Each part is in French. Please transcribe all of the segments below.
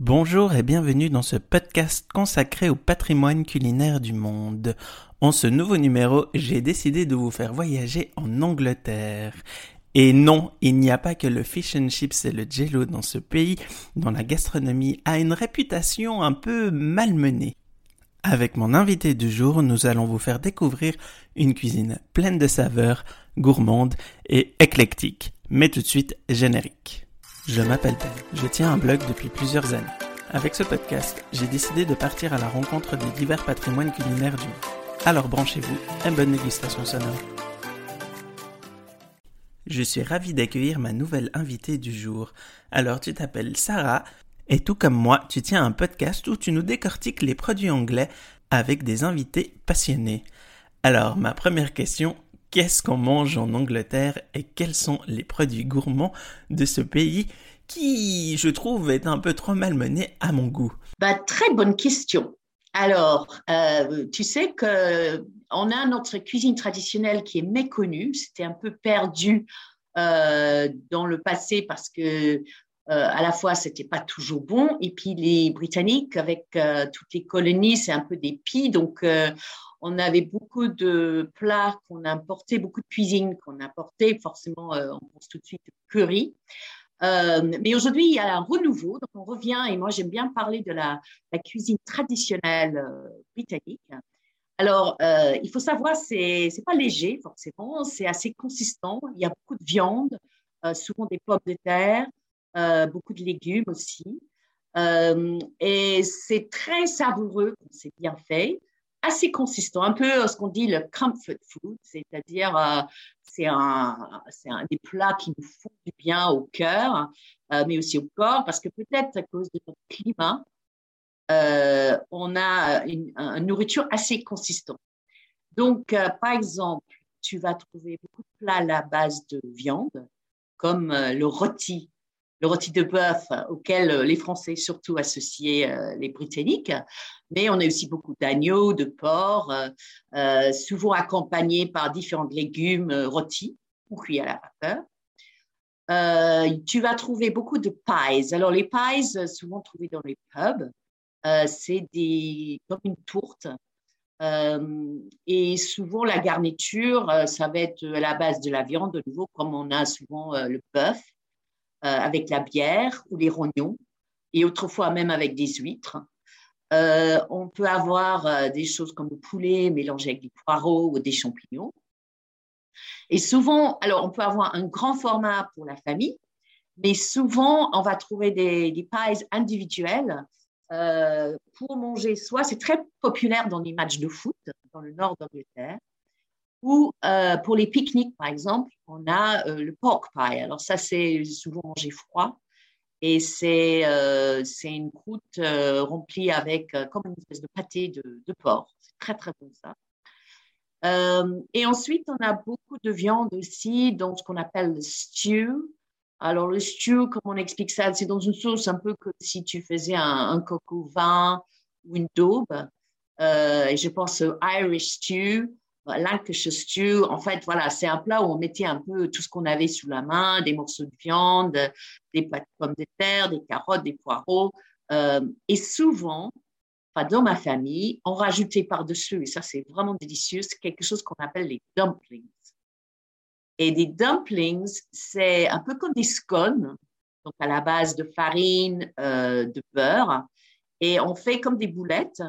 Bonjour et bienvenue dans ce podcast consacré au patrimoine culinaire du monde. En ce nouveau numéro, j'ai décidé de vous faire voyager en Angleterre. Et non, il n'y a pas que le fish and chips et le jello dans ce pays dont la gastronomie a une réputation un peu malmenée. Avec mon invité du jour, nous allons vous faire découvrir une cuisine pleine de saveurs, gourmande et éclectique. Mais tout de suite, générique. Je m'appelle Ben. Je tiens un blog depuis plusieurs années. Avec ce podcast, j'ai décidé de partir à la rencontre des divers patrimoines culinaires du monde. Alors branchez-vous et bonne dégustation sonore. Je suis ravi d'accueillir ma nouvelle invitée du jour. Alors tu t'appelles Sarah et tout comme moi, tu tiens un podcast où tu nous décortiques les produits anglais avec des invités passionnés. Alors ma première question, qu'est-ce qu'on mange en Angleterre et quels sont les produits gourmands de ce pays qui, je trouve, est un peu trop malmené à mon goût bah, Très bonne question. Alors, euh, tu sais que on a notre cuisine traditionnelle qui est méconnue. C'était un peu perdu euh, dans le passé parce que euh, à la fois c'était pas toujours bon et puis les Britanniques avec toutes les colonies c'est un peu des pies donc on avait beaucoup de plats qu'on importait, beaucoup de cuisine qu'on importait. Forcément, euh, on pense tout de suite curry. Euh, mais aujourd'hui, il y a un renouveau. Donc, on revient, et moi, j'aime bien parler de la, cuisine traditionnelle euh, britannique. Alors, il faut savoir, c'est n'est pas léger, forcément. C'est assez consistant. Il y a beaucoup de viande, souvent des pommes de terre, beaucoup de légumes aussi. et c'est très savoureux c'est bien fait assez consistant, un peu ce qu'on dit le comfort food, c'est-à-dire euh, c'est un, un des plats qui nous font du bien au cœur, euh, mais aussi au corps, parce que peut-être à cause de notre climat, euh, on a une, nourriture assez consistante. Donc, par exemple, tu vas trouver beaucoup de plats à la base de viande, comme le rôti le rôti de bœuf auquel euh, les Français surtout associaient euh, les Britanniques, mais on a aussi beaucoup d'agneaux, de porc, euh, souvent accompagnés par différents légumes rôtis ou cuits à la vapeur. tu vas trouver beaucoup de pies. Alors les pies, souvent trouvés dans les pubs, c'est des comme une tourte. et souvent la garniture, ça va être à la base de la viande, de nouveau, comme on a souvent le bœuf. Euh, avec la bière ou les rognons, et autrefois même avec des huîtres. Euh, on peut avoir euh, des choses comme le poulet mélangé avec des poireaux ou des champignons. Et souvent, alors on peut avoir un grand format pour la famille, mais souvent on va trouver des, pies individuelles pour manger. Soit c'est très populaire dans les matchs de foot dans le nord d'Angleterre, ou euh, pour les pique-niques, par exemple, on a euh, le pork pie. Alors ça, c'est souvent mangé froid. Et c'est euh, une croûte euh, remplie avec comme une espèce de pâté de, de porc. C'est très, très bon ça. et ensuite, on a beaucoup de viande aussi, donc ce qu'on appelle le stew. Alors le stew, comment on explique ça C'est dans une sauce un peu comme si tu faisais un, un vin ou une daube. et je pense au Irish stew Lancashire stew, en fait, voilà, c'est un plat où on mettait un peu tout ce qu'on avait sous la main, des morceaux de viande, des pommes de terre, des carottes, des poireaux. Euh, et souvent, dans ma famille, on rajoutait par-dessus, et ça c'est vraiment délicieux, quelque chose qu'on appelle les dumplings. Et des dumplings, c'est un peu comme des scones, donc à la base de farine, euh, de beurre, et on fait comme des boulettes.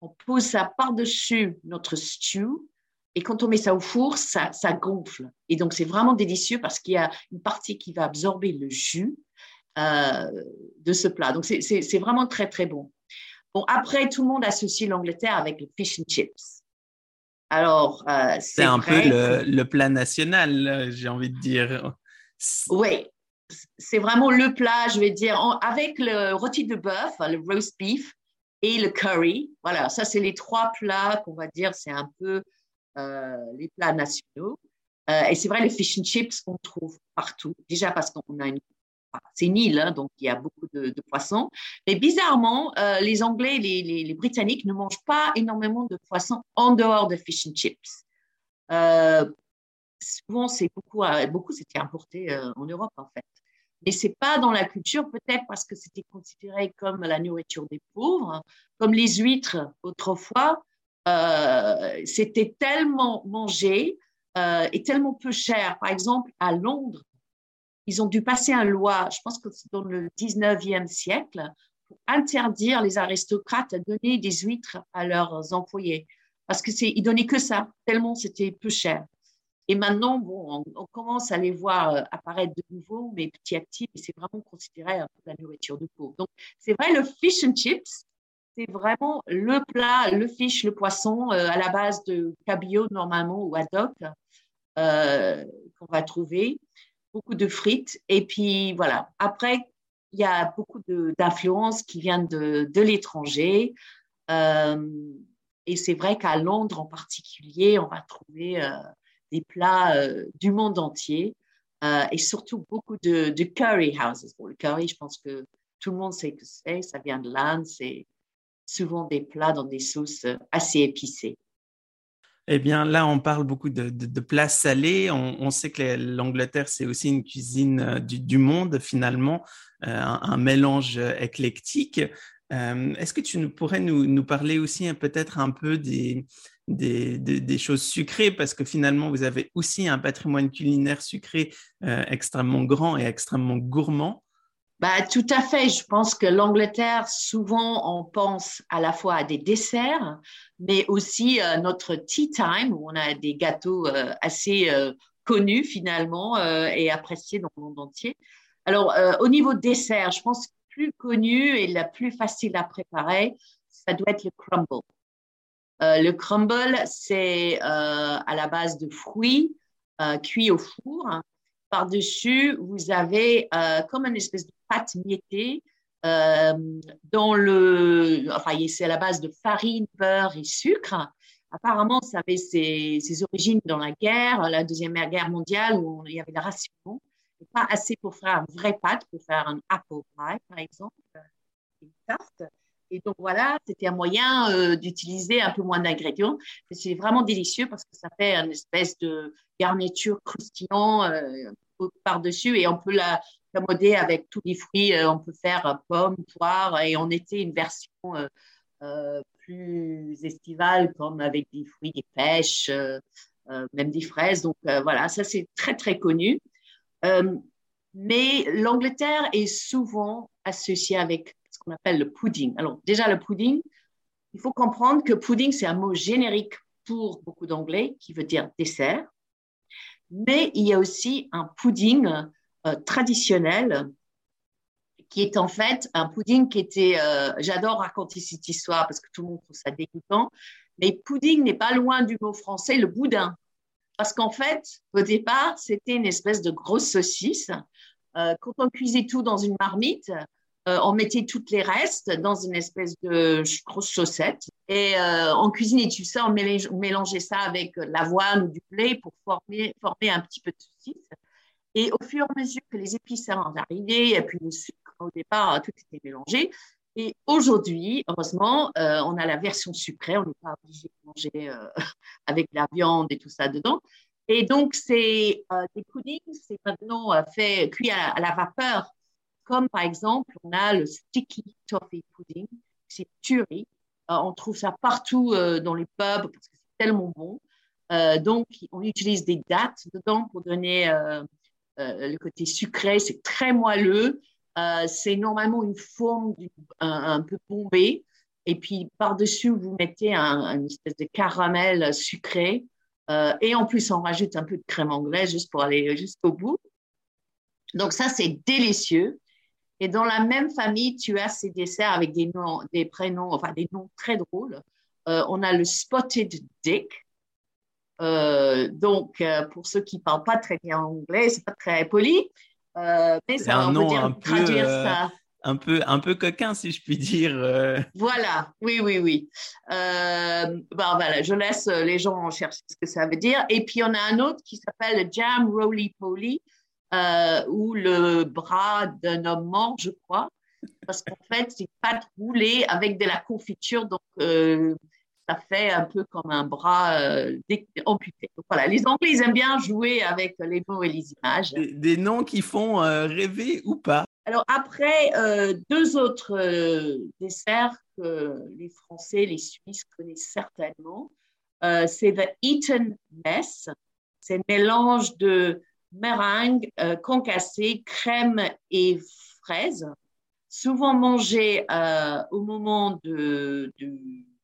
On pose ça par-dessus notre stew et quand on met ça au four, ça, gonfle. Et donc, c'est vraiment délicieux parce qu'il y a une partie qui va absorber le jus euh, de ce plat. Donc, c'est vraiment très, très bon. Bon, après, tout le monde associe l'Angleterre avec le fish and chips. Alors, euh, c'est un peu le, plat national, j'ai envie de dire. Oui, c'est vraiment le plat, je vais dire, avec le rôti de bœuf, le roast beef et le curry. Voilà, ça, c'est les trois plats qu'on va dire, c'est un peu les plats nationaux. Euh, et c'est vrai, les fish and chips, on trouve partout. Déjà parce qu'on a une c'est une île, hein, donc il y a beaucoup de, poissons. Mais bizarrement, euh, les Anglais les, les, Britanniques ne mangent pas énormément de poissons en dehors de fish and chips. souvent, c'est beaucoup, beaucoup c'était importé en Europe en fait. Mais c'est pas dans la culture, peut-être parce que c'était considéré comme la nourriture des pauvres, comme les huîtres autrefois. Euh, c'était tellement mangé euh, et tellement peu cher. Par exemple, à Londres, ils ont dû passer une loi, je pense que c'est dans le 19e siècle, pour interdire les aristocrates à donner des huîtres à leurs employés. Parce que c'est, ils donnaient que ça, tellement c'était peu cher. Et maintenant, bon, on, commence à les voir euh, apparaître de nouveau, mais petit à petit, c'est vraiment considéré un peu la nourriture de pauvre. Donc, c'est vrai, le fish and chips, c'est vraiment le plat, le fish, le poisson, euh, à la base de cabillaud normalement ou haddock euh, qu'on va trouver beaucoup de frites. Et puis voilà, après, il y a beaucoup d'influences qui viennent de, de l'étranger. Euh, et c'est vrai qu'à Londres en particulier, on va trouver euh, des plats du monde entier et surtout beaucoup de, curry houses. le curry, je pense que tout le monde sait que c'est, ça vient de l'Inde, c'est souvent des plats dans des sauces assez épicées. Eh bien, là, on parle beaucoup de, plats salés. On, sait que l'Angleterre, c'est aussi une cuisine euh, du, monde, finalement, euh, un, mélange éclectique. Euh, est-ce que tu pourrais nous, parler aussi peut-être un peu des, choses sucrées? Parce que finalement, vous avez aussi un patrimoine culinaire sucré extrêmement grand et extrêmement gourmand. Bah, tout à fait. Je pense que l'Angleterre, souvent, on pense à la fois à des desserts, mais aussi à notre tea time, où on a des gâteaux euh, assez euh, connus finalement euh, et appréciés dans le monde entier. Alors, au niveau dessert, je pense que le plus connu et la plus facile à préparer, ça doit être le crumble. le crumble, c'est à la base de fruits cuits au four. Par-dessus, vous avez comme une espèce de pâte miettée euh, dans le, enfin, c'est à la base de farine, beurre et sucre. Apparemment, ça avait ses, origines dans la guerre, la deuxième guerre mondiale, où il y avait la ration, pas assez pour faire une vraie pâte, pour faire un apple pie, par exemple, une tarte. Et donc voilà, c'était un moyen euh, d'utiliser un peu moins d'ingrédients. C'est vraiment délicieux parce que ça fait une espèce de garniture croustillant euh, par-dessus et on peut la, modé avec tous les fruits. Euh, on peut faire pommes, poires, et on était une version plus estivale, comme avec des fruits, des pêches, même des fraises. Donc voilà, ça c'est très très connu. mais l'Angleterre est souvent associée avec qu'on appelle le pudding. Alors déjà le pudding, il faut comprendre que pudding c'est un mot générique pour beaucoup d'anglais qui veut dire dessert. Mais il y a aussi un pudding euh, traditionnel qui est en fait un pudding qui était, euh, j'adore raconter cette histoire parce que tout le monde trouve ça dégoûtant, mais pudding n'est pas loin du mot français, le boudin. Parce qu'en fait, au départ, c'était une espèce de grosse saucisse. Euh, quand on cuisait tout dans une marmite, on mettait toutes les restes dans une espèce de grosse chaussette et on cuisinait tout ça, on mélangeait, ça avec l'avoine ou du blé pour former, former un petit peu de saucisse. Et au fur et à mesure que les épices arrivées, et puis le sucre, au départ, tout était mélangé. Et aujourd'hui, heureusement, euh, on a la version sucrée, on n'est pas obligé de manger euh, avec la viande et tout ça dedans. Et donc, c'est euh, des puddings, c'est maintenant fait cuit à, la vapeur, comme par exemple, on a le sticky toffee pudding, c'est tuerie. on trouve ça partout dans les pubs parce que c'est tellement bon. donc, on utilise des dates dedans pour donner euh, le côté sucré, c'est très moelleux. Euh, c'est normalement une forme un, peu bombée. Et puis par-dessus, vous mettez un, une espèce de caramel sucré. Euh, et en plus, on rajoute un peu de crème anglaise juste pour aller jusqu'au bout. Donc ça, c'est délicieux. Et dans la même famille, tu as ces desserts avec des noms, des prénoms, enfin des noms très drôles. on a le spotted dick, euh, donc, euh, pour ceux qui ne parlent pas très bien anglais, c'est pas très poli, euh, mais ça, un nom dire, un traduire peu, ça. Un peu, un peu coquin, si je puis dire. Voilà, oui, oui, oui. ben, voilà, je laisse les gens chercher ce que ça veut dire. Et puis, on a un autre qui s'appelle Jam Roly Poly, ou le bras d'un homme mort, je crois. Parce qu'en fait, c'est pâte roulée avec de la confiture. Donc, ça fait un peu comme un bras euh, amputé. voilà, les Anglais, ils aiment bien jouer avec les mots et les images. Des, noms qui font euh, rêver ou pas. Alors après, euh, deux autres desserts que les Français, les Suisses connaissent certainement. c'est le Eton Mess. C'est un mélange de meringue concassée, crème et fraises souvent mangé au moment de,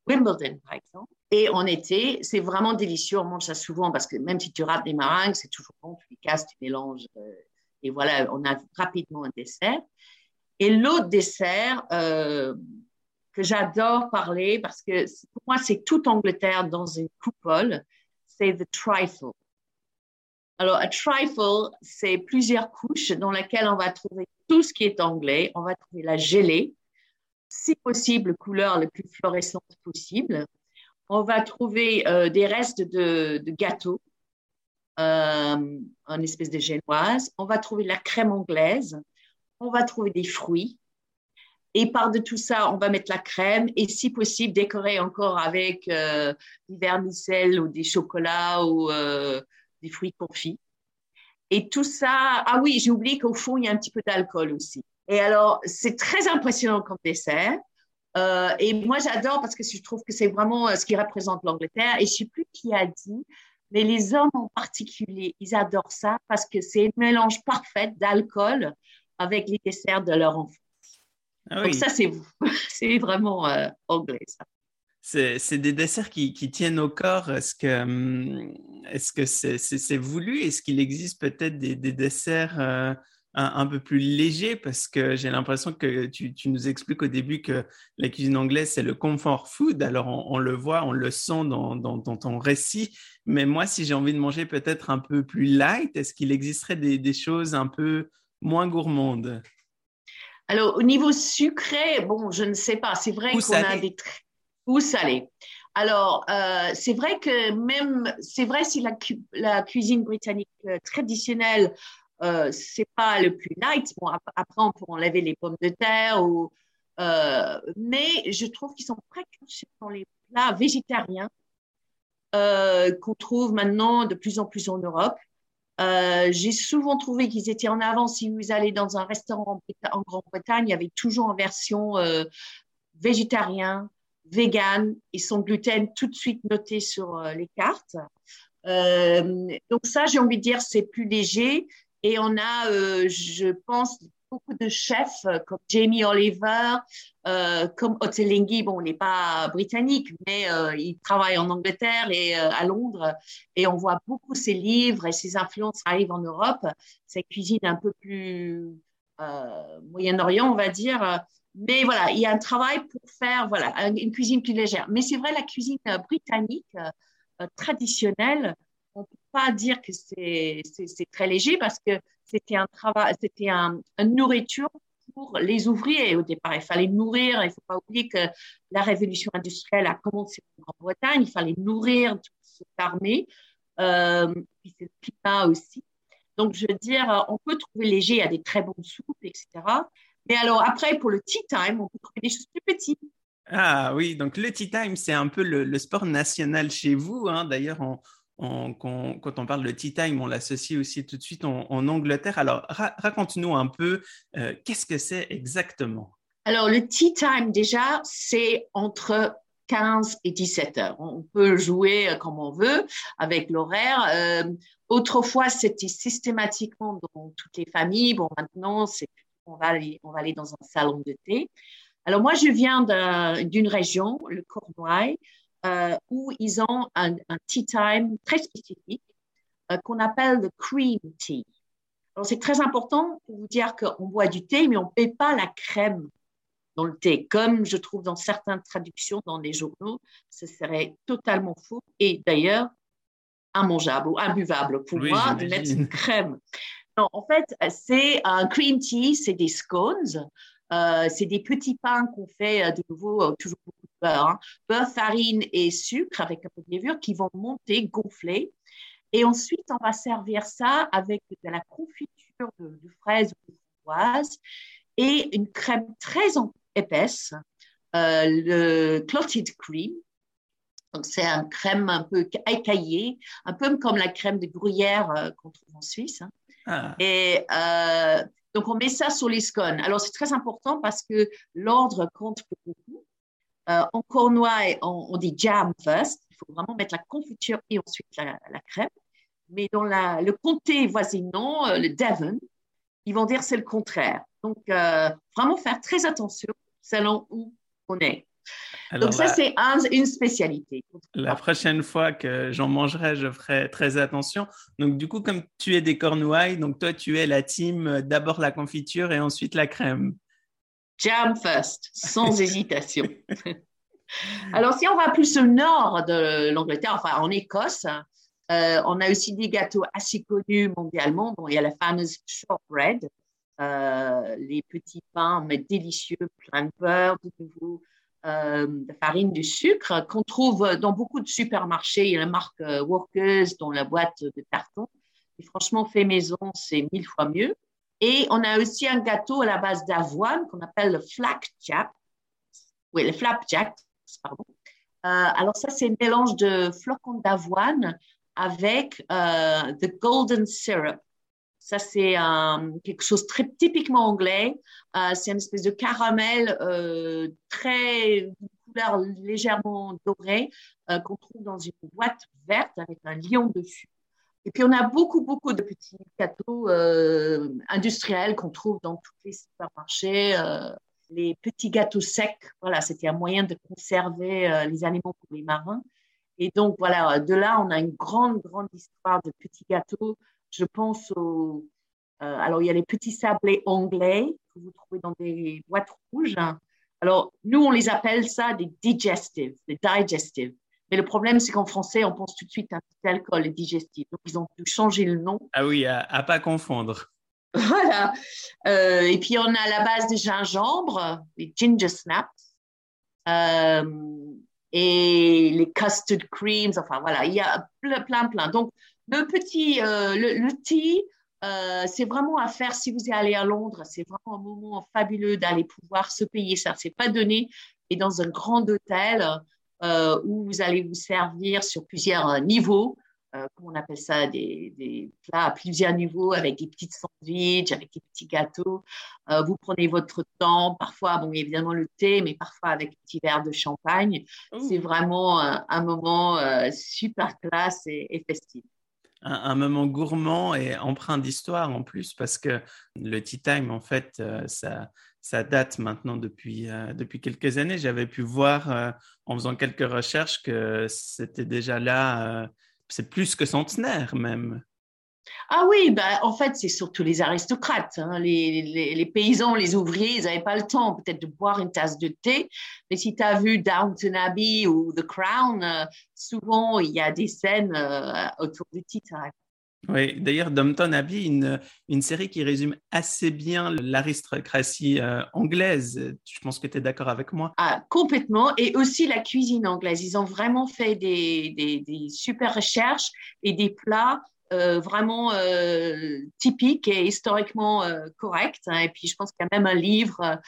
Wimbledon, par exemple. Et en été, c'est vraiment délicieux. On mange ça souvent parce que même si tu rates des meringues, c'est toujours bon. Tu les casses, tu mélanges. Euh, et voilà, on a rapidement un dessert. Et l'autre dessert euh, que j'adore parler, parce que pour moi, c'est toute Angleterre dans une coupole, c'est the trifle. Alors, un trifle, c'est plusieurs couches dans lesquelles on va trouver tout ce qui est anglais. On va trouver la gelée, si possible, couleur la plus fluorescente possible. On va trouver euh, des restes de, de gâteau, euh, une espèce de génoise. On va trouver la crème anglaise. On va trouver des fruits. Et par de tout ça, on va mettre la crème et si possible, décorer encore avec euh, du vermicelle ou des chocolats ou euh, des fruits confits. Et tout ça, ah oui, j'ai oublié qu'au fond, il y a un petit peu d'alcool aussi. Et alors, c'est très impressionnant comme dessert. Euh, et moi, j'adore parce que je trouve que c'est vraiment euh, ce qui représente l'Angleterre. Et je ne sais plus qui a dit, mais les hommes en particulier, ils adorent ça parce que c'est un mélange parfait d'alcool avec les desserts de leur enfance. Ah Donc ça, c'est vraiment euh, anglais, ça. C'est des desserts qui, qui, tiennent au corps. Est-ce que hum, est-ce que c'est voulu? Est-ce qu'il existe peut-être des, des, desserts un, peu plus léger parce que j'ai l'impression que tu, nous expliques au début que la cuisine anglaise, c'est le comfort food. Alors, on, le voit, on le sent dans, dans, ton récit. Mais moi, si j'ai envie de manger peut-être un peu plus light, est-ce qu'il existerait des, choses un peu moins gourmandes? Alors, au niveau sucré, bon, je ne sais pas. C'est vrai qu'on a des... Ou salé. Alors, euh, c'est vrai que même, c'est vrai si la, cuisine britannique euh, traditionnelle euh, c'est pas le plus light. Bon, après, on peut enlever les pommes de terre, euh, mais je trouve qu'ils sont précurseurs dans les plats végétariens qu'on trouve maintenant de plus en plus en Europe. J'ai souvent trouvé qu'ils étaient en avance. Si vous allez dans un restaurant en Grande-Bretagne, il y avait toujours en version végétarien, vegan et sans gluten tout de suite noté sur euh, les cartes. donc ça, j'ai envie de dire, c'est plus léger. Et on a, euh, je pense, beaucoup de chefs euh, comme Jamie Oliver, euh, comme Ottolenghi. Bon, on n'est pas britannique, mais il travaille en Angleterre et à Londres. Et on voit beaucoup ses livres et ses influences arrivent en Europe. Cette cuisine un peu plus Moyen-Orient, on va dire. Mais voilà, il y a un travail pour faire voilà, une cuisine plus légère. Mais c'est vrai, la cuisine britannique traditionnelle, on ne peut pas dire que c'est très léger parce que c'était un travail, c'était un, une nourriture pour les ouvriers au départ. Il fallait nourrir, il ne faut pas oublier que la révolution industrielle a commencé en Grande-Bretagne, il fallait nourrir toute cette armée, euh, puis c'est le climat aussi. Donc, je veux dire, on peut trouver léger, il y a des très bons soupes, etc. Mais alors, après, pour le tea time, on peut trouver des choses plus petites. Ah oui, donc le tea time, c'est un peu le, sport national chez vous. Hein. D'ailleurs, on, quand, on parle de tea time, on l'associe aussi tout de suite en, Angleterre. Alors, raconte-nous un peu, euh, qu'est-ce que c'est exactement? Alors, le tea time, déjà, c'est entre 15 et 17 heures. On peut jouer euh, comme on veut avec l'horaire. Euh, autrefois, c'était systématiquement dans toutes les familles. Bon, maintenant, c'est on va aller, on va aller dans un salon de thé. Alors moi, je viens d'une région, le Cornouailles, euh, où ils ont un, tea time très spécifique euh, qu'on appelle le cream tea. Alors, c'est très important pour vous dire qu'on boit du thé, mais on ne met pas la crème dans le thé, comme je trouve dans certaines traductions dans les journaux, ce serait totalement faux et d'ailleurs immangeable ou imbuvable pour moi de mettre une crème. En fait, c'est un cream tea, c'est des scones, euh, c'est des petits pains qu'on fait de nouveau toujours beaucoup beurre, hein. beurre, farine et sucre avec un peu de levure qui vont monter, gonfler. Et ensuite, on va servir ça avec de la confiture de, fraises ou de framboises et une crème très épaisse, euh, le clotted cream. Donc, c'est un crème un peu écaillé, un peu comme la crème de gruyère euh, qu'on trouve en Suisse. Hein. Ah. Et euh, donc, on met ça sur les scones. Alors, c'est très important parce que l'ordre compte beaucoup. Euh, en Cornouailles, on, dit jam first. Il faut vraiment mettre la confiture et ensuite la, crème. Mais dans la, le comté voisinant, le Devon, ils vont dire c'est le contraire. Donc, vraiment faire très attention selon où on est. Donc ça, c'est une spécialité. La prochaine fois que j'en mangerai, je ferai très attention. Donc du coup, comme tu es des Cornouailles, donc toi, tu es la team euh, d'abord la confiture et ensuite la crème. Jam first, sans hésitation. Alors si on va plus au nord de l'Angleterre, enfin en Écosse, euh, on a aussi des gâteaux assez connus mondialement. Bon, il y a la fameuse shortbread, euh, les petits pains mais délicieux, plein de beurre, de nouveau euh, de farine, du sucre qu'on trouve dans beaucoup de supermarchés. Il y a la marque euh, Workers dans la boîte de carton. Et franchement, fait maison, c'est mille fois mieux. Et on a aussi un gâteau à la base d'avoine qu'on appelle le flapjack. Oui, le flapjack, pardon. Euh, alors ça, c'est un mélange de flocons d'avoine avec euh, the golden syrup. Ça, c'est quelque chose très typiquement anglais. Euh, c'est une espèce de caramel euh, très couleur légèrement dorée euh, qu'on trouve dans une boîte verte avec un lion dessus. Et puis, on a beaucoup, beaucoup de petits gâteaux industriels qu'on trouve dans tous les supermarchés. les petits gâteaux secs, voilà, c'était un moyen de conserver les aliments pour les marins. Et donc, voilà, de là, on a une grande, grande histoire de petits gâteaux je pense aux. Euh, alors, il y a les petits sablés anglais que vous trouvez dans des boîtes rouges. Alors, nous, on les appelle ça des digestives, des digestives. Mais le problème, c'est qu'en français, on pense tout de suite à petit alcool, les digestifs. Donc, ils ont dû changer le nom. Ah oui, à, ne pas confondre. Voilà. Euh, et puis, on a la base de gingembre, les ginger snaps. Euh, et les custard creams, enfin voilà, il y a plein, plein, plein. Donc, le petit, euh, le, thé, euh, c'est vraiment à faire si vous allez à Londres. C'est vraiment un moment fabuleux d'aller pouvoir se payer ça. C'est pas donné. Et dans un grand hôtel euh, où vous allez vous servir sur plusieurs niveaux, comme on appelle ça, des, des, plats à plusieurs niveaux avec des petites sandwiches, avec des petits gâteaux. vous prenez votre temps, parfois, bon, évidemment le thé, mais parfois avec un petit verre de champagne. C'est vraiment un, moment super classe et festif un, moment gourmand et empreint d'histoire en plus, parce que le tea time, en fait, euh, ça, date maintenant depuis, euh, depuis quelques années. J'avais pu voir euh, en faisant quelques recherches que c'était déjà là, c'est plus que centenaire même. Ah oui, bah, en fait, c'est surtout les aristocrates. Hein. Les, paysans, les ouvriers, ils n'avaient pas le temps peut-être de boire une tasse de thé. Mais si tu as vu Downton Abbey ou The Crown, euh, souvent, il y a des scènes euh, autour du titre. Oui, d'ailleurs, Downton Abbey, une, une série qui résume assez bien l'aristocratie euh, anglaise. Je pense que tu es d'accord avec moi. Ah, complètement. Et aussi la cuisine anglaise. Ils ont vraiment fait des, des, des super recherches et des plats vraiment euh, typique et historiquement euh, correct. Hein. Et puis, je pense qu'il y a même un livre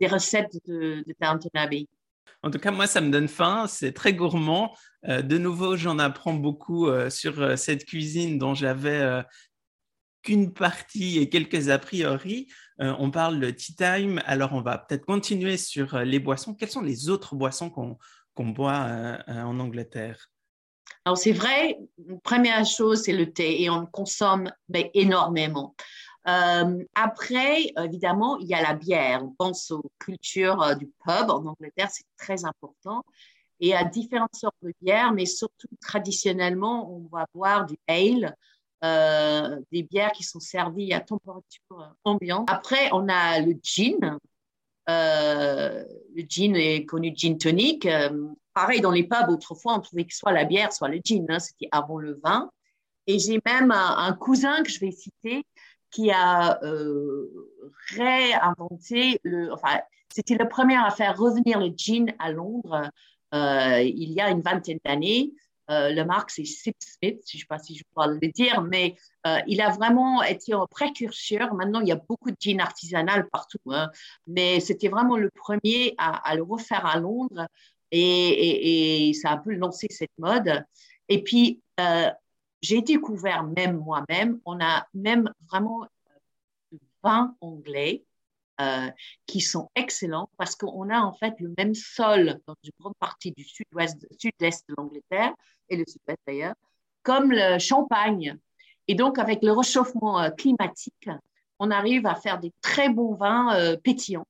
des recettes de, de Downton Abbey. En tout cas, moi, ça me donne faim. C'est très gourmand. de nouveau, j'en apprends beaucoup sur cette cuisine dont j'avais qu'une partie et quelques a priori. on parle de tea time. Alors, on va peut-être continuer sur les boissons. Quelles sont les autres boissons qu'on boit en Angleterre? Alors, c'est vrai, première chose, c'est le thé et on consomme ben, énormément. Euh, après, évidemment, il y a la bière. On pense aux cultures euh, du pub en Angleterre, c'est très important. Et à différentes sortes de bières, mais surtout traditionnellement, on va boire du ale, euh, des bières qui sont servies à température ambiante. Après, on a le gin. le gin est connu gin tonic pareil, dans les pubs, autrefois, on trouvait que soit la bière, soit le gin. Hein, C'était avant le vin. Et j'ai même un, cousin que je vais citer qui a euh, réinventé le. Enfin, c'était le premier à faire revenir le gin à Londres euh, il y a une vingtaine d'années. Euh, le marque, c'est Sip Smith, je ne sais pas si je peux le dire, mais euh, il a vraiment été un précurseur. Maintenant, il y a beaucoup de gin artisanal partout, hein, mais c'était vraiment le premier à, le refaire à Londres Et, ça a un peu lancé cette mode. Et puis, euh, j'ai découvert même moi-même, on a même vraiment 20 anglais euh, qui sont excellents parce qu'on a en fait le même sol dans une grande partie du sud-ouest, sud-est de l'Angleterre et le sud-est d'ailleurs, comme le Champagne. Et donc, avec le réchauffement euh, climatique, on arrive à faire des très bons vins euh, pétillants.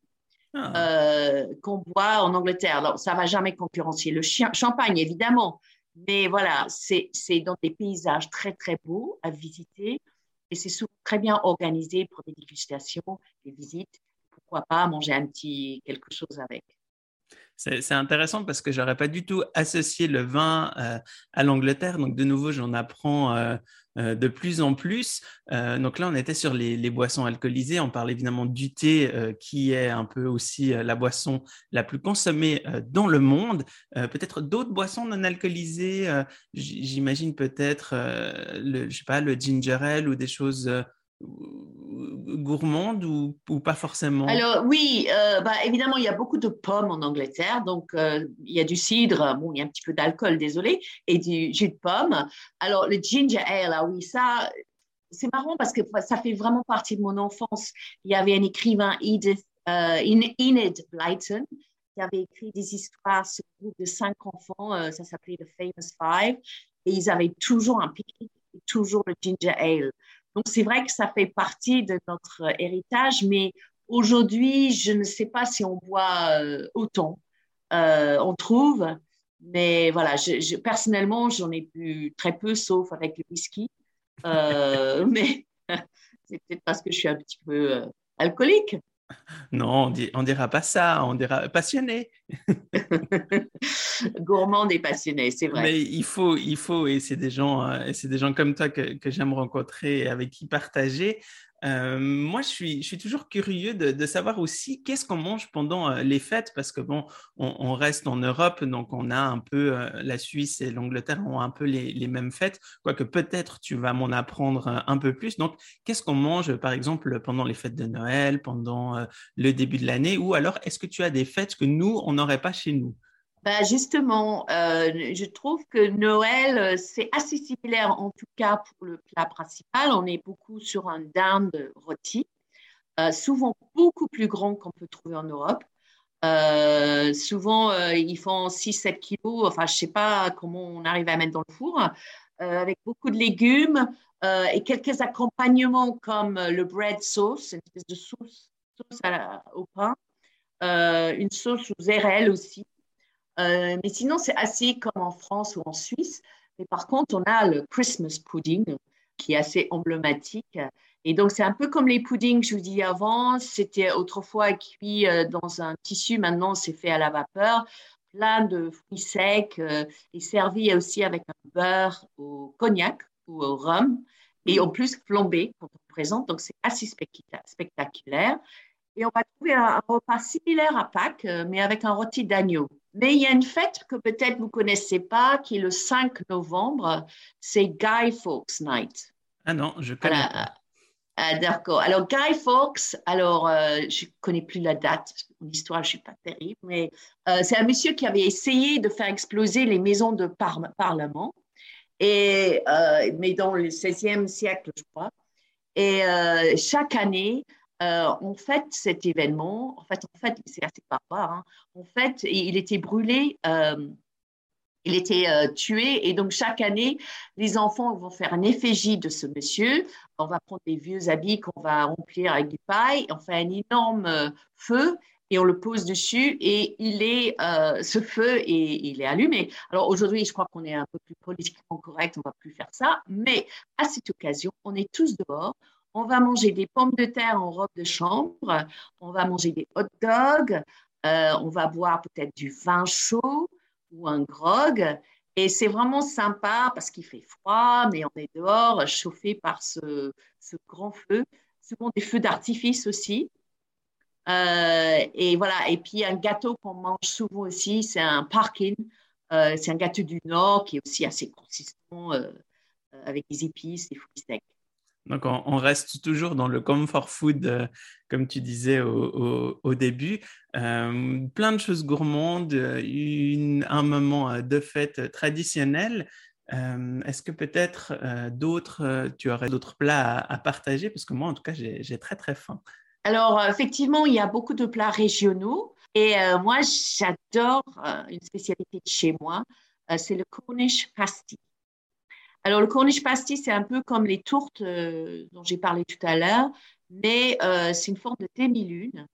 Ah. qu'on boit en Angleterre. Alors, ça va jamais concurrencer le champagne, évidemment, mais voilà, c'est dans des paysages très, très beaux à visiter et c'est souvent très bien organisé pour des dégustations, des visites pourquoi pas manger un petit quelque chose avec. C'est intéressant parce que j'aurais pas du tout associé le vin euh, à l'Angleterre. Donc de nouveau, j'en apprends euh, euh, de plus en plus. donc là, on était sur les, boissons alcoolisées. On parle évidemment du thé, qui est un peu aussi la boisson la plus consommée dans le monde. peut-être d'autres boissons non alcoolisées. J'imagine peut-être le, ginger ale ou des choses gourmande ou, pas forcément? Alors oui, euh, bah, évidemment, il y a beaucoup de pommes en Angleterre, donc euh, il y a du cidre, bon, il y a un petit peu d'alcool, désolé, et du jus de pomme. Alors le ginger ale, ah oui, ça, c'est marrant parce que ça fait vraiment partie de mon enfance. Il y avait un écrivain, Edith, euh, Enid Blyton, qui avait écrit des histoires sur un groupe de cinq enfants, ça s'appelait The Famous Five, et ils avaient toujours un pique-nique, toujours le ginger ale. Donc, c'est vrai que ça fait partie de notre héritage, mais aujourd'hui, je ne sais pas si on boit euh, autant. Euh, on trouve, mais voilà, je, personnellement, j'en ai bu très peu, sauf avec le whisky. Euh, mais c'est peut-être parce que je suis un petit peu alcoolique. Non, on, ne dira pas ça, on dira passionné. Gourmand et passionné, c'est vrai. Mais il faut, il faut, et c'est des gens, euh, c'est des gens comme toi que, j'aime rencontrer et avec qui partager. Euh, moi, je suis, je suis toujours curieux de, savoir aussi qu'est-ce qu'on mange pendant euh, les fêtes, parce que bon, on, reste en Europe, donc on a un peu la Suisse et l'Angleterre ont un peu les, mêmes fêtes, quoique peut-être tu vas m'en apprendre un peu plus. Donc, qu'est-ce qu'on mange, par exemple, pendant les fêtes de Noël, pendant le début de l'année, ou alors est-ce que tu as des fêtes que nous, on n'aurait pas chez nous? Bah justement, euh, je trouve que Noël, euh, c'est assez similaire, en tout cas pour le plat principal. On est beaucoup sur un dinde rôti, euh, souvent beaucoup plus grand qu'on peut trouver en Europe. souvent, ils font 6-7 kilos, enfin, je ne sais pas comment on arrive à mettre dans le four, avec beaucoup de légumes et quelques accompagnements comme le bread sauce, une espèce de sauce, sauce au pain, une sauce aux érelles aussi. Euh, mais sinon, c'est assez comme en France ou en Suisse. Mais par contre, on a le Christmas pudding qui est assez emblématique. Et donc, c'est un peu comme les puddings je vous dis avant. C'était autrefois cuit euh, dans un tissu. Maintenant, c'est fait à la vapeur. Plein de fruits secs euh, et servi aussi avec un beurre au cognac ou au rhum. Et en plus, flambé quand on présente. Donc, c'est assez spectaculaire. Et on va trouver un, repas similaire à Pâques, mais avec un rôti d'agneau. Mais il y a une fête que peut-être vous ne connaissez pas, qui est le 5 novembre, c'est Guy Fawkes Night. Ah non, je connais pas. Ah, d'accord. Alors, Guy Fawkes, alors, euh, je ne connais plus la date, l'histoire, je ne suis pas terrible, mais euh, c'est un monsieur qui avait essayé de faire exploser les maisons de parlement, et, euh, mais dans le 16e siècle, je crois. Et chaque année, euh, en fait, cet événement, en fait, en fait c'est assez barbare. Hein. En fait, il était brûlé, euh, il était euh, tué, et donc chaque année, les enfants vont faire un effigie de ce monsieur. On va prendre des vieux habits qu'on va remplir avec du paille, on fait un énorme feu et on le pose dessus et il est ce feu et il est allumé. Alors aujourd'hui, je crois qu'on est un peu plus politiquement correct, on va plus faire ça, mais à cette occasion, on est tous dehors, on va manger des pommes de terre en robe de chambre, on va manger des hot dogs, euh, on va boire peut-être du vin chaud ou un grog. Et c'est vraiment sympa parce qu'il fait froid, mais on est dehors, chauffé par ce, grand feu. Souvent des feux d'artifice aussi. Euh, et voilà. Et puis un gâteau qu'on mange souvent aussi, c'est un parkin. Euh, c'est un gâteau du Nord qui est aussi assez consistant avec des épices, des fruits secs. Donc, on, reste toujours dans le comfort food, euh, comme tu disais au, début. Euh, plein de choses gourmandes, un moment de fête traditionnel. Est-ce que peut-être d'autres, tu aurais d'autres plats à, partager? Parce que moi, en tout cas, j'ai très, très faim. Alors, effectivement, il y a beaucoup de plats régionaux. Et moi, j'adore une spécialité de chez moi, c'est le Cornish pasty. Alors, le Cornish pasty, c'est un peu comme les tourtes euh, dont j'ai parlé tout à l'heure, mais euh, c'est une forme de demi-lune.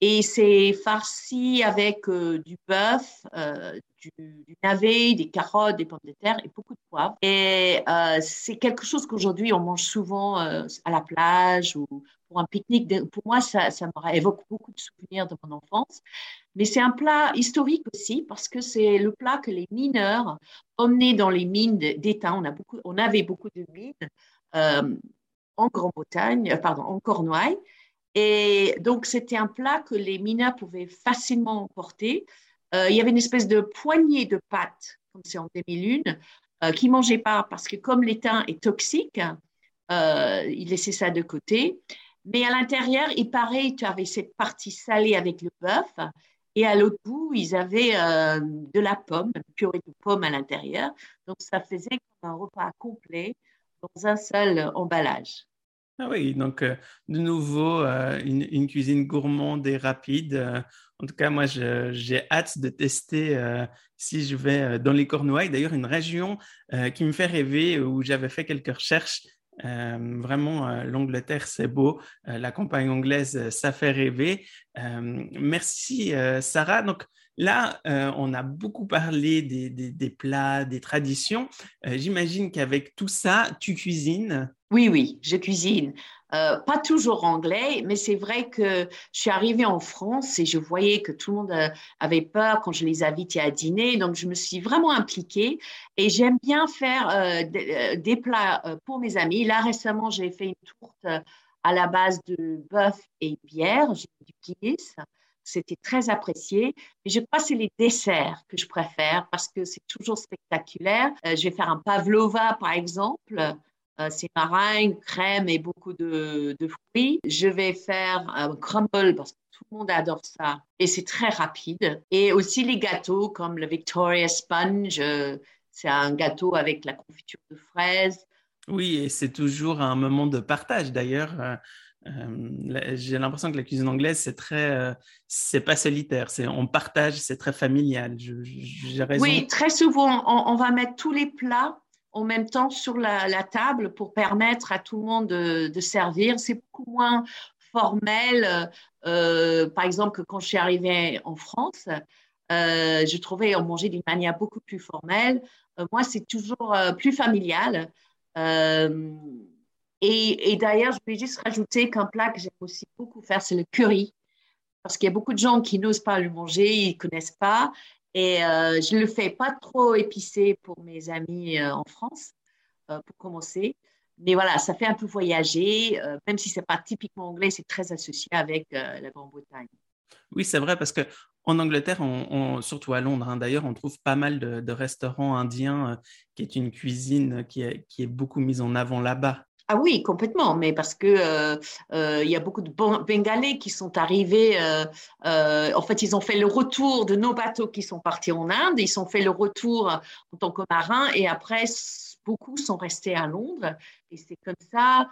Et c'est farci avec euh, du bœuf, du, du, navet, des carottes, des pommes de terre et beaucoup de poivre. Et c'est quelque chose qu'aujourd'hui on mange souvent à la plage ou pour un pique-nique. Pour moi, ça, ça me évoque beaucoup de souvenirs de mon enfance. Mais c'est un plat historique aussi parce que c'est le plat que les mineurs emmenaient dans les mines d'État. On, on avait beaucoup de mines euh, en Grande-Bretagne, euh, pardon, en Cornouailles. Et donc, c'était un plat que les mineurs pouvaient facilement emporter. Euh, il y avait une espèce de poignée de pâtes, comme c'est en demi-lune, euh, qui ne mangeaient pas parce que comme l'étain est toxique, ils laissaient ça de côté. Mais à l'intérieur, il paraît, tu avais cette partie salée avec le bœuf et à l'autre bout, ils avaient euh, de la pomme, une purée de pomme à l'intérieur. Donc, ça faisait un repas complet dans un seul emballage. Ah oui, donc euh, de nouveau, euh, une, cuisine gourmande et rapide. En tout cas, moi, j'ai hâte de tester si je vais dans les Cornouailles. D'ailleurs, une région qui me fait rêver, où j'avais fait quelques recherches euh, vraiment, euh, l'Angleterre, c'est beau. Euh, la campagne anglaise, ça fait rêver. merci, Sarah. Donc là, on a beaucoup parlé des plats, des traditions. J'imagine qu'avec tout ça, tu cuisines. Oui, oui, je cuisine. Euh, pas toujours anglais, mais c'est vrai que je suis arrivée en France et je voyais que tout le monde euh, avait peur quand je les invitais à dîner. Donc, je me suis vraiment impliquée et j'aime bien faire euh, des, plats pour mes amis. Là, récemment, j'ai fait une tourte à la base de bœuf et bière. J'ai du Guinness. C'était très apprécié. Je crois que c'est les desserts que je préfère parce que c'est toujours spectaculaire. je vais faire un pavlova, par exemple euh, c'est meringue, crème et beaucoup de, fruits. Je vais faire un crumble parce que tout le monde adore ça et c'est très rapide. Et aussi les gâteaux comme le Victoria Sponge, euh, c'est un gâteau avec la confiture de fraises. Oui, et c'est toujours un moment de partage d'ailleurs. Euh, j'ai l'impression que la cuisine anglaise, c'est très, c'est pas solitaire, c'est on partage, c'est très familial. Oui, très souvent, on, va mettre tous les plats en même temps sur la, table pour permettre à tout le monde de, servir. C'est beaucoup moins formel. Euh, par exemple, quand je suis arrivée en France, euh, je trouvais on mangeait d'une manière beaucoup plus formelle. Euh, moi, c'est toujours plus familial. et, et d'ailleurs, je vais juste rajouter qu'un plat que j'aime aussi beaucoup faire, c'est le curry. Parce qu'il y a beaucoup de gens qui n'osent pas le manger, ils ne connaissent pas. Et euh, je ne le fais pas trop épicé pour mes amis euh, en France, euh, pour commencer. Mais voilà, ça fait un peu voyager, même si ce n'est pas typiquement anglais, c'est très associé avec la Grande-Bretagne. Oui, c'est vrai, parce que en Angleterre, surtout à Londres hein, d'ailleurs, on trouve pas mal de, restaurants indiens, qui est une cuisine qui est beaucoup mise en avant là-bas. Ah oui, complètement, mais parce que euh, euh, il y a beaucoup de Bengalais qui sont arrivés. Euh, en fait, ils ont fait le retour de nos bateaux qui sont partis en Inde. Ils ont fait le retour en tant que marins et après, beaucoup sont restés à Londres. Et c'est comme ça.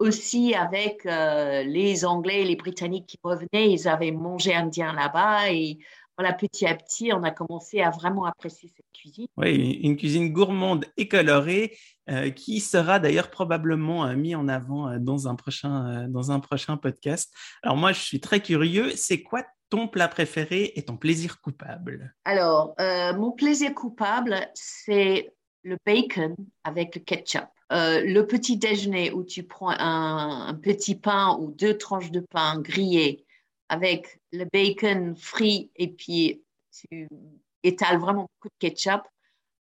aussi avec les Anglais et les Britanniques qui revenaient, ils avaient mangé indien là-bas et voilà, petit à petit, on a commencé à vraiment apprécier cette cuisine. Oui, une cuisine gourmande et colorée euh, qui sera d'ailleurs probablement euh, mis en avant euh, dans, un prochain, dans un prochain podcast. Alors moi, je suis très curieux. C'est quoi ton plat préféré et ton plaisir coupable? Alors, mon plaisir coupable, c'est le bacon avec le ketchup. le petit déjeuner où tu prends un, petit pain ou deux tranches de pain grillé avec le bacon frit et puis tu étales vraiment beaucoup de ketchup.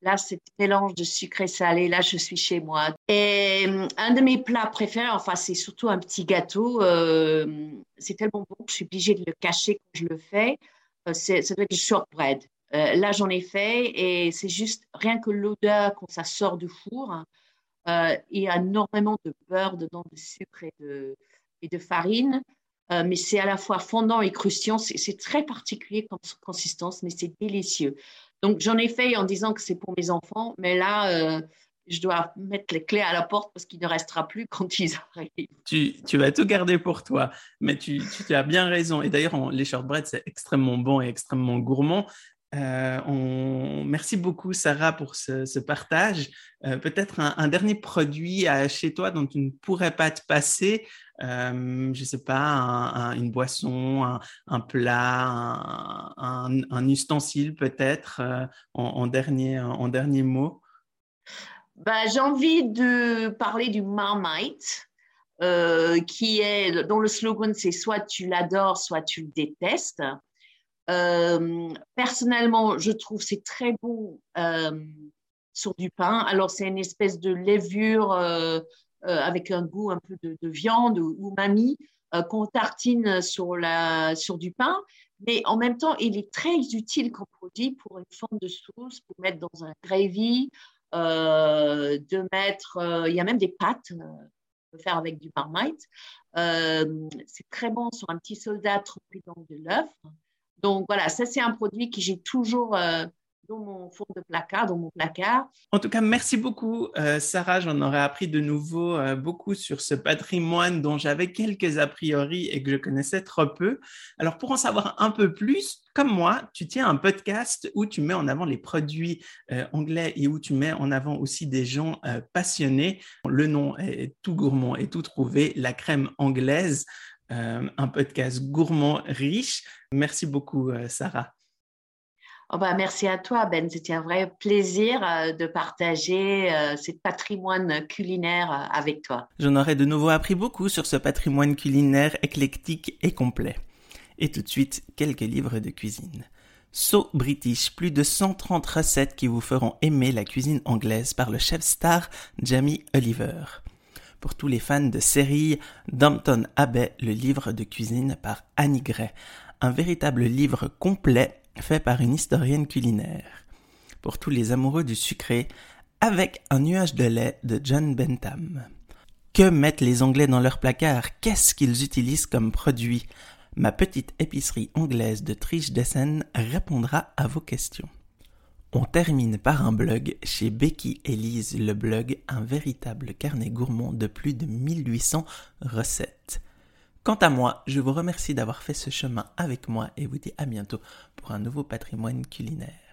Là, c'est mélange de sucre et salé. Là, je suis chez moi. Et euh, un de mes plats préférés, enfin, c'est surtout un petit gâteau. Euh, c'est tellement bon que je suis obligée de le cacher quand je le fais. Euh, ça doit être du shortbread. là, j'en ai fait et c'est juste rien que l'odeur quand ça sort du four. Euh, il y a énormément de beurre dedans, de sucre et de farine. Euh, mais c'est à la fois fondant et croustillant. C'est très particulier comme consistance, mais c'est délicieux. Donc, j'en ai fait en disant que c'est pour mes enfants, mais là, euh, je dois mettre les clés à la porte parce qu'il ne restera plus quand ils arrivent. Tu, tu vas tout garder pour toi, mais tu, tu as bien raison. Et d'ailleurs, les shortbreads, c'est extrêmement bon et extrêmement gourmand. Euh, on... Merci beaucoup, Sarah, pour ce, partage. Euh, peut-être un, dernier produit chez toi dont tu ne pourrais pas te passer. Euh, je ne sais pas, une boisson, un, plat, un, ustensile peut-être, en, dernier, en dernier mot. Bah, j'ai envie de parler du Marmite. qui est, dont le slogan c'est soit tu l'adores, soit tu le détestes. Euh, personnellement, je trouve c'est très bon euh, sur du pain. Alors, c'est une espèce de levure euh, avec un goût un peu de, viande ou, mamie qu'on tartine sur, la, sur du pain. Mais en même temps, il est très utile comme produit pour une forme de sauce, pour mettre dans un gravy, de mettre, il y a même des pâtes, faire avec du marmite. c'est très bon sur un petit soldat trempé dans de l'œuf. Donc voilà, ça c'est un produit que j'ai toujours euh, dans mon fond de placard, dans mon placard. En tout cas, merci beaucoup, euh, Sarah. J'en aurais appris de nouveau euh, beaucoup sur ce patrimoine dont j'avais quelques a priori et que je connaissais trop peu. Alors, pour en savoir un peu plus, comme moi, tu tiens un podcast où tu mets en avant les produits anglais et où tu mets en avant aussi des gens passionnés. Le nom est tout gourmand et tout trouvé, la crème anglaise. Euh, un podcast gourmand riche. Merci beaucoup, euh, Sarah. Oh bah, merci à toi, Ben. C'était un vrai plaisir euh, de partager ce patrimoine culinaire avec toi. J'en aurais de nouveau appris beaucoup sur ce patrimoine culinaire éclectique et complet. Et tout de suite, quelques livres de cuisine. So British, plus de 130 recettes qui vous feront aimer la cuisine anglaise par le chef star Jamie Oliver pour tous les fans de série Dompton Abbey, le livre de cuisine par Annie Gray, un véritable livre complet fait par une historienne culinaire. Pour tous les amoureux du sucré, avec un nuage de lait de John Bentham. Que mettent les Anglais dans leur placard? Qu'est-ce qu'ils utilisent comme produit? Ma petite épicerie anglaise de Triche Dessen répondra à vos questions. On termine par un blog chez Becky Elise le blog, un véritable carnet gourmand de plus de 1800 recettes. Quant à moi, je vous remercie d'avoir fait ce chemin avec moi et vous dis à bientôt pour un nouveau patrimoine culinaire.